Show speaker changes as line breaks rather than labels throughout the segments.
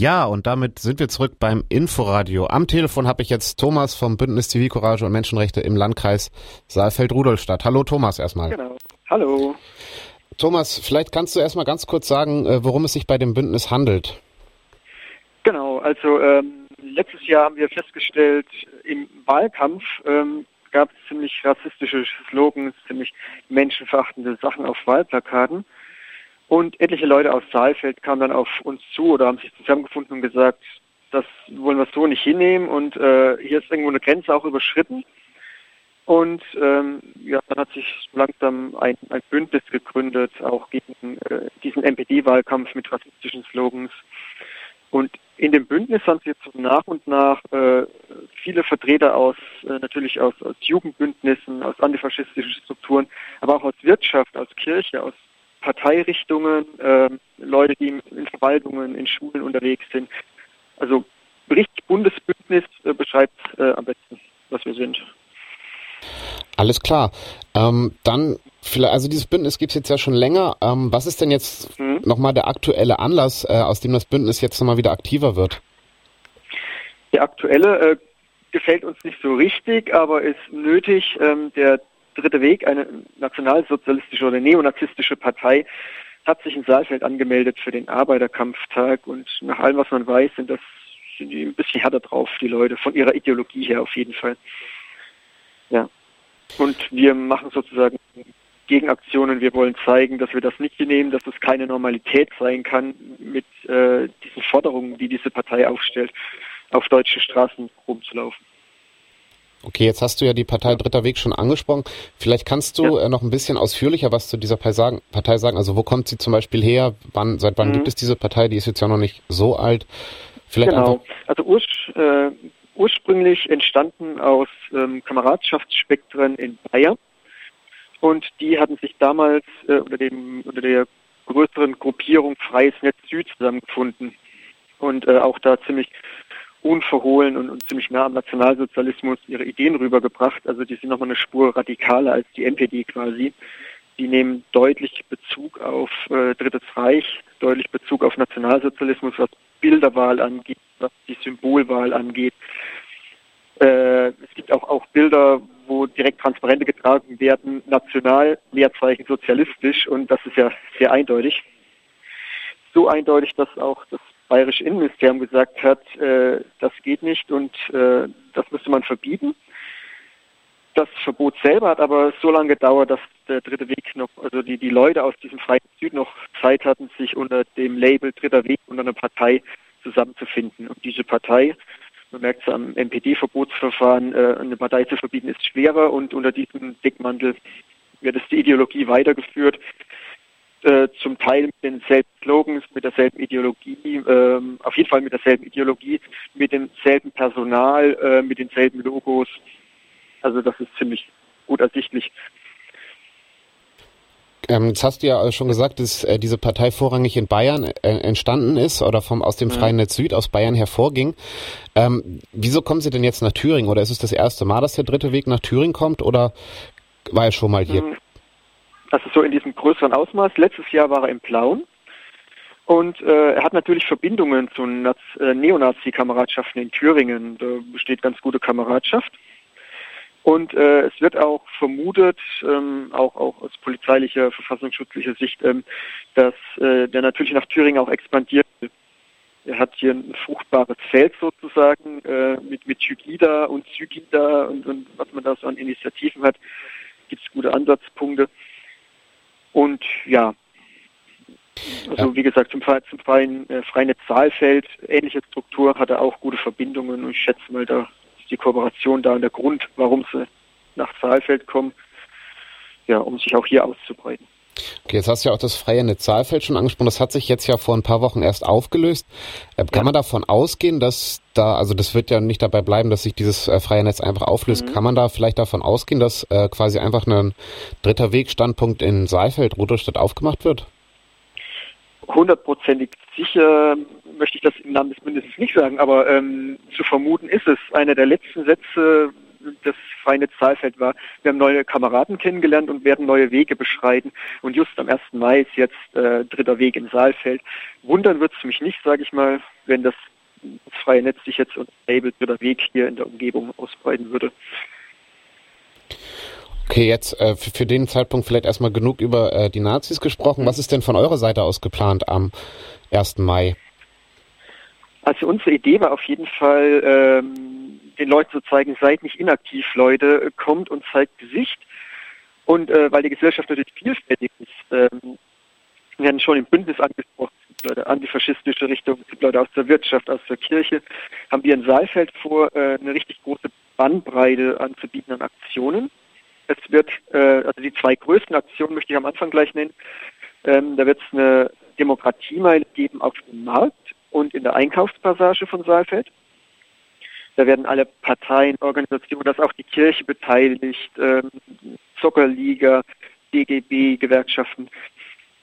Ja, und damit sind wir zurück beim Inforadio. Am Telefon habe ich jetzt Thomas vom Bündnis Zivilcourage und Menschenrechte im Landkreis Saalfeld-Rudolstadt. Hallo Thomas erstmal.
Genau. Hallo.
Thomas, vielleicht kannst du erstmal ganz kurz sagen, äh, worum es sich bei dem Bündnis handelt.
Genau, also ähm, letztes Jahr haben wir festgestellt, im Wahlkampf ähm, gab es ziemlich rassistische Slogans, ziemlich menschenverachtende Sachen auf Wahlplakaten. Und etliche Leute aus Saalfeld kamen dann auf uns zu oder haben sich zusammengefunden und gesagt, das wollen wir so nicht hinnehmen und äh, hier ist irgendwo eine Grenze auch überschritten. Und ähm, ja, dann hat sich langsam ein, ein Bündnis gegründet, auch gegen äh, diesen NPD-Wahlkampf mit rassistischen Slogans. Und in dem Bündnis haben sich jetzt nach und nach äh, viele Vertreter aus, äh, natürlich aus, aus Jugendbündnissen, aus antifaschistischen Strukturen, aber auch aus Wirtschaft, aus Kirche, aus Parteirichtungen, äh, Leute, die in Verwaltungen, in Schulen unterwegs sind. Also richtig Bundesbündnis äh, beschreibt äh, am besten, was wir sind.
Alles klar. Ähm, dann, vielleicht, also dieses Bündnis gibt es jetzt ja schon länger. Ähm, was ist denn jetzt mhm. nochmal der aktuelle Anlass, äh, aus dem das Bündnis jetzt nochmal wieder aktiver wird?
Der aktuelle äh, gefällt uns nicht so richtig, aber ist nötig. Ähm, der dritte Weg, eine nationalsozialistische oder neonazistische Partei, hat sich in Saalfeld angemeldet für den Arbeiterkampftag und nach allem, was man weiß, sind das sind die ein bisschen härter drauf, die Leute, von ihrer Ideologie her auf jeden Fall. Ja. Und wir machen sozusagen Gegenaktionen. Wir wollen zeigen, dass wir das nicht nehmen, dass es keine Normalität sein kann mit äh, diesen Forderungen, die diese Partei aufstellt, auf deutschen Straßen rumzulaufen.
Okay, jetzt hast du ja die Partei Dritter Weg schon angesprochen. Vielleicht kannst du ja. äh, noch ein bisschen ausführlicher was zu dieser Partei sagen, Partei sagen. Also wo kommt sie zum Beispiel her? Wann, seit wann mhm. gibt es diese Partei? Die ist jetzt ja noch nicht so alt.
Vielleicht genau. Also urs äh, ursprünglich entstanden aus ähm, Kameradschaftsspektren in Bayern. Und die hatten sich damals äh, unter, dem, unter der größeren Gruppierung Freies Netz Süd zusammengefunden und äh, auch da ziemlich unverhohlen und, und, ziemlich nah am Nationalsozialismus ihre Ideen rübergebracht. Also die sind nochmal eine Spur radikaler als die NPD quasi. Die nehmen deutlich Bezug auf äh, Drittes Reich, deutlich Bezug auf Nationalsozialismus, was Bilderwahl angeht, was die Symbolwahl angeht. Äh, es gibt auch, auch Bilder, wo direkt Transparente getragen werden, national, Leerzeichen sozialistisch und das ist ja sehr eindeutig. So eindeutig, dass auch das Bayerische Innenministerium gesagt hat, äh, das geht nicht und äh, das müsste man verbieten. Das Verbot selber hat aber so lange gedauert, dass der dritte Weg noch, also die, die Leute aus diesem Freien Süd noch Zeit hatten, sich unter dem Label dritter Weg unter einer Partei zusammenzufinden. Und diese Partei, man merkt es am NPD-Verbotsverfahren, äh, eine Partei zu verbieten ist schwerer und unter diesem Deckmantel wird es die Ideologie weitergeführt, äh, zum Teil mit denselben Slogans, mit derselben Ideologie, äh, auf jeden Fall mit derselben Ideologie, mit demselben Personal, äh, mit denselben Logos. Also das ist ziemlich gut ersichtlich.
Ähm, jetzt hast du ja schon gesagt, dass äh, diese Partei vorrangig in Bayern äh, entstanden ist oder vom aus dem Freien Netz Süd aus Bayern hervorging. Ähm, wieso kommen Sie denn jetzt nach Thüringen? Oder ist es das erste Mal, dass der dritte Weg nach Thüringen kommt? Oder war er schon mal hier?
Also so in diesem größeren Ausmaß. Letztes Jahr war er in Plauen. Und äh, er hat natürlich Verbindungen zu äh, Neonazi-Kameradschaften in Thüringen. Da besteht ganz gute Kameradschaft. Und äh, es wird auch vermutet, ähm, auch, auch aus polizeilicher, verfassungsschutzlicher Sicht, ähm, dass äh, der natürlich nach Thüringen auch expandiert. Er hat hier ein fruchtbares Feld sozusagen äh, mit, mit Jugida und Zygida und, und was man da so an Initiativen hat, gibt es gute Ansatzpunkte. Und ja, also wie gesagt, zum, zum freien, äh, freien Saalfeld, ähnliche Struktur, hat er auch gute Verbindungen und ich schätze mal, da die Kooperation da der Grund, warum sie nach Saalfeld kommen, ja, um sich auch hier auszubreiten.
Okay, jetzt hast du ja auch das freie Netz Saalfeld schon angesprochen. Das hat sich jetzt ja vor ein paar Wochen erst aufgelöst. Äh, kann ja. man davon ausgehen, dass da, also das wird ja nicht dabei bleiben, dass sich dieses äh, freie Netz einfach auflöst. Mhm. Kann man da vielleicht davon ausgehen, dass äh, quasi einfach ein dritter Wegstandpunkt in Saalfeld, Rudolstadt aufgemacht wird?
hundertprozentig sicher möchte ich das im Namen des Bündnisses nicht sagen, aber ähm, zu vermuten ist es. Einer der letzten Sätze des Freie Zahlfeld war, wir haben neue Kameraden kennengelernt und werden neue Wege beschreiten. Und just am 1. Mai ist jetzt äh, dritter Weg in Saalfeld. Wundern wird es mich nicht, sage ich mal. wenn das freie Netz sich jetzt unter Label oder Weg hier in der Umgebung ausbreiten würde.
Okay, jetzt äh, für, für, den Zeitpunkt vielleicht erstmal genug über äh, die Nazis gesprochen. Was ist denn von eurer Seite aus geplant am 1. Mai?
Also unsere Idee war auf jeden Fall, ähm, den Leuten zu zeigen, seid nicht inaktiv, Leute, kommt und zeigt Gesicht. Und äh, weil die Gesellschaft natürlich vielfältig ist, ähm, wir werden schon im Bündnis angesprochen, Leute antifaschistische Richtung, Leute aus der Wirtschaft, aus der Kirche, haben wir in Saalfeld vor, äh, eine richtig große Bandbreite anzubieten an Aktionen. Es wird, äh, also die zwei größten Aktionen möchte ich am Anfang gleich nennen. Ähm, da wird es eine Demokratiemeile geben auf dem Markt und in der Einkaufspassage von Saalfeld. Da werden alle Parteien, Organisationen, dass auch die Kirche beteiligt, ähm, Zuckerliga, DGB, Gewerkschaften.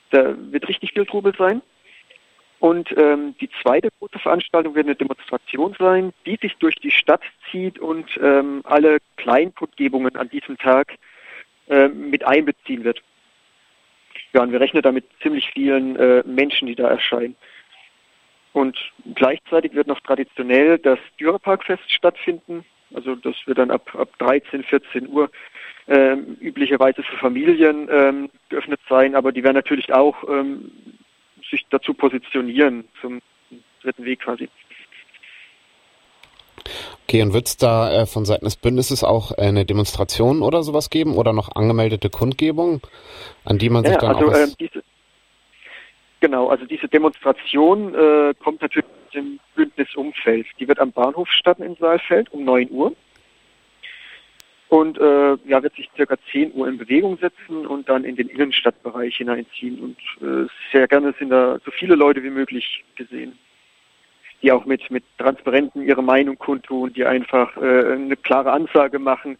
Da wird richtig viel Trubel sein. Und ähm, die zweite große Veranstaltung wird eine Demonstration sein, die sich durch die Stadt zieht und ähm, alle Kleinkundgebungen an diesem Tag ähm, mit einbeziehen wird. Ja, und wir rechnen damit ziemlich vielen äh, Menschen, die da erscheinen. Und gleichzeitig wird noch traditionell das Dürerparkfest stattfinden. Also das wird dann ab, ab 13, 14 Uhr ähm, üblicherweise für Familien ähm, geöffnet sein, aber die werden natürlich auch ähm, sich dazu positionieren zum dritten Weg quasi.
Okay, und wird es da äh, von Seiten des Bündnisses auch äh, eine Demonstration oder sowas geben oder noch angemeldete Kundgebungen, an die man sich ja, dann also, auch... Äh, diese,
genau, also diese Demonstration äh, kommt natürlich aus dem Bündnisumfeld. Die wird am Bahnhof starten in Saalfeld um 9 Uhr und äh, ja, wird sich circa 10 Uhr in Bewegung setzen und dann in den Innenstadtbereich hineinziehen. Und äh, sehr gerne sind da so viele Leute wie möglich gesehen, die auch mit, mit Transparenten ihre Meinung kundtun, die einfach äh, eine klare Ansage machen,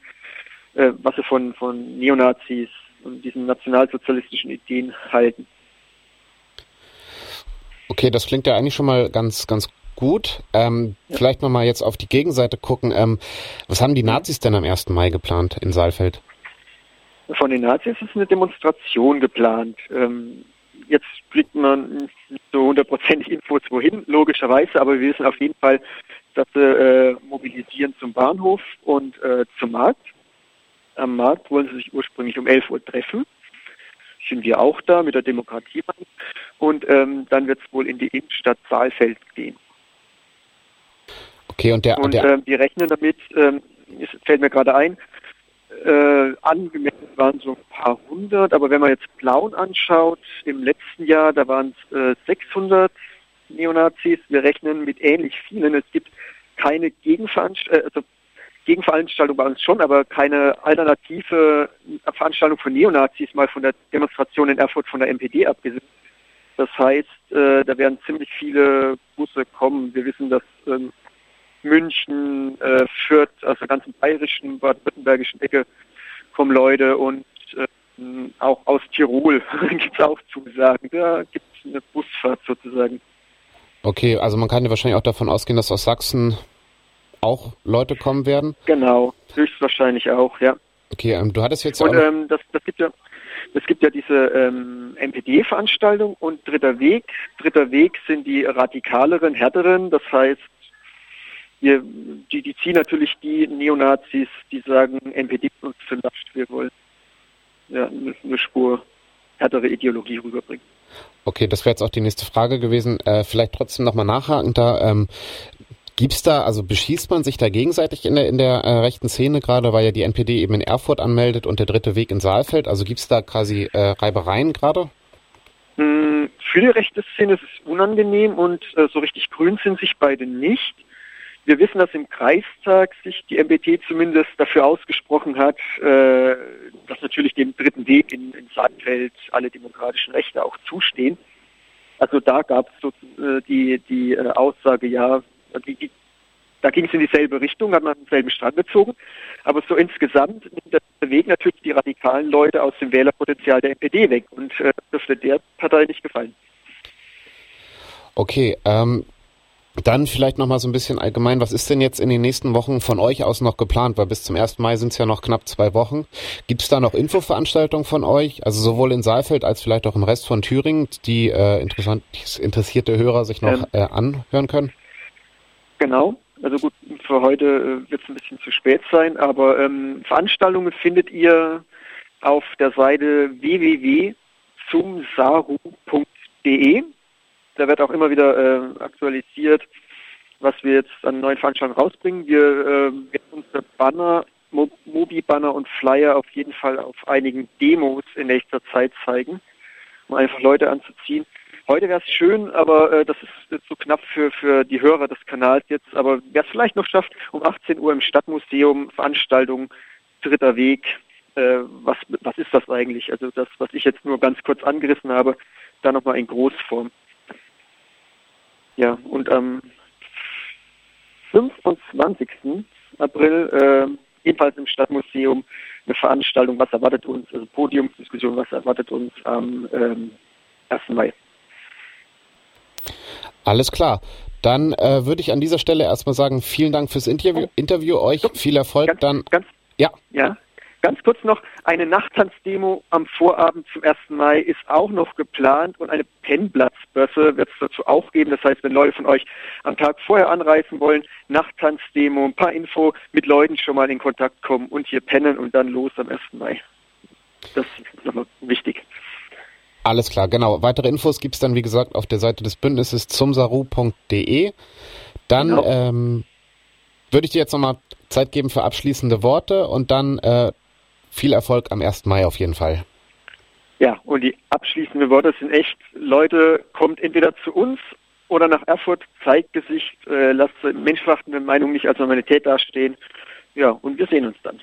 äh, was sie von, von Neonazis und diesen nationalsozialistischen Ideen halten.
Okay, das klingt ja eigentlich schon mal ganz, ganz gut. Ähm, ja. Vielleicht nochmal jetzt auf die Gegenseite gucken. Ähm, was haben die Nazis denn am 1. Mai geplant in Saalfeld?
Von den Nazis ist eine Demonstration geplant. Ähm, jetzt kriegt man nicht so hundertprozentig Infos wohin, logischerweise, aber wir wissen auf jeden Fall, dass sie äh, mobilisieren zum Bahnhof und äh, zum Markt. Am Markt wollen sie sich ursprünglich um 11 Uhr treffen. Sind wir auch da mit der Demokratie. Und ähm, dann wird es wohl in die Innenstadt Saalfeld gehen.
Okay, und der,
und,
der
äh, wir rechnen damit, ähm, es fällt mir gerade ein, äh, angemeldet waren so ein paar hundert, aber wenn man jetzt Plauen anschaut, im letzten Jahr, da waren es äh, 600 Neonazis. Wir rechnen mit ähnlich vielen. Es gibt keine Gegenveranstalt äh, also Gegenveranstaltung bei uns schon, aber keine alternative Veranstaltung von Neonazis mal von der Demonstration in Erfurt von der MPD abgesehen. Das heißt, äh, da werden ziemlich viele Busse kommen. Wir wissen, dass ähm, München, äh, Fürth, aus der ganzen bayerischen, baden-württembergischen Ecke kommen Leute und äh, auch aus Tirol gibt es auch Zusagen. Da gibt es eine Busfahrt sozusagen.
Okay, also man kann ja wahrscheinlich auch davon ausgehen, dass aus Sachsen auch Leute kommen werden?
Genau, höchstwahrscheinlich auch, ja.
Okay, ähm, du hattest jetzt
ja und, ähm, das, das gibt ja es gibt ja diese ähm, MPD-Veranstaltung und Dritter Weg. Dritter Weg sind die radikaleren, härteren, das heißt wir, die, die ziehen natürlich die Neonazis, die sagen, NPD uns zu Last, wir wollen ja, eine Spur härtere Ideologie rüberbringen.
Okay, das wäre jetzt auch die nächste Frage gewesen. Äh, vielleicht trotzdem nochmal nachhaken da. Ähm, Gibt's da, also beschießt man sich da gegenseitig in der, in der äh, rechten Szene gerade, weil ja die NPD eben in Erfurt anmeldet und der dritte Weg in Saalfeld? Also gibt's da quasi äh, Reibereien gerade?
Hm, für die rechte Szene ist es unangenehm und äh, so richtig grün sind sich beide nicht. Wir wissen, dass im Kreistag sich die MBT zumindest dafür ausgesprochen hat, äh, dass natürlich dem dritten Weg in, in Sandfeld alle demokratischen Rechte auch zustehen. Also da gab es so äh, die, die äh, Aussage, ja, da ging es in dieselbe Richtung, hat man denselben Strang gezogen. Aber so insgesamt nimmt der Weg natürlich die radikalen Leute aus dem Wählerpotenzial der NPD weg und äh, dürfte der Partei nicht gefallen.
Okay, ähm, dann vielleicht nochmal so ein bisschen allgemein, was ist denn jetzt in den nächsten Wochen von euch aus noch geplant? Weil bis zum 1. Mai sind es ja noch knapp zwei Wochen. Gibt es da noch Infoveranstaltungen von euch? Also sowohl in Saalfeld als vielleicht auch im Rest von Thüringen, die äh, interessierte Hörer sich noch ähm, äh, anhören können?
Genau. Also gut, für heute äh, wird es ein bisschen zu spät sein, aber ähm, Veranstaltungen findet ihr auf der Seite www.zumsaru.de. Da wird auch immer wieder äh, aktualisiert, was wir jetzt an neuen Veranstaltungen rausbringen. Wir äh, werden unsere Banner, Mo Mobi-Banner und Flyer auf jeden Fall auf einigen Demos in nächster Zeit zeigen, um einfach Leute anzuziehen. Heute wäre es schön, aber äh, das ist zu knapp für, für die Hörer des Kanals jetzt. Aber wer es vielleicht noch schafft, um 18 Uhr im Stadtmuseum Veranstaltung Dritter Weg. Äh, was, was ist das eigentlich? Also das, was ich jetzt nur ganz kurz angerissen habe, da nochmal in Großform. Ja, und am 25. April äh, ebenfalls im Stadtmuseum eine Veranstaltung, was erwartet uns, also Podiumsdiskussion, was erwartet uns am ähm, 1. Mai.
Alles klar. Dann äh, würde ich an dieser Stelle erstmal sagen, vielen Dank fürs Interview, Interview euch, viel Erfolg
ganz,
dann.
Ganz, ja. Ja. Ganz kurz noch, eine Nachttanzdemo am Vorabend zum 1. Mai ist auch noch geplant und eine Pennplatzbörse wird es dazu auch geben. Das heißt, wenn Leute von euch am Tag vorher anreisen wollen, Nachttanzdemo, ein paar Info, mit Leuten schon mal in Kontakt kommen und hier pennen und dann los am 1. Mai. Das ist nochmal wichtig.
Alles klar, genau. Weitere Infos gibt es dann, wie gesagt, auf der Seite des Bündnisses zumsaru.de. Dann genau. ähm, würde ich dir jetzt nochmal Zeit geben für abschließende Worte und dann äh, viel Erfolg am 1. Mai auf jeden Fall.
Ja, und die abschließenden Worte sind echt, Leute, kommt entweder zu uns oder nach Erfurt, zeigt Gesicht, äh, lasst menschenverachtende Meinung nicht als Normalität dastehen. Ja, und wir sehen uns dann.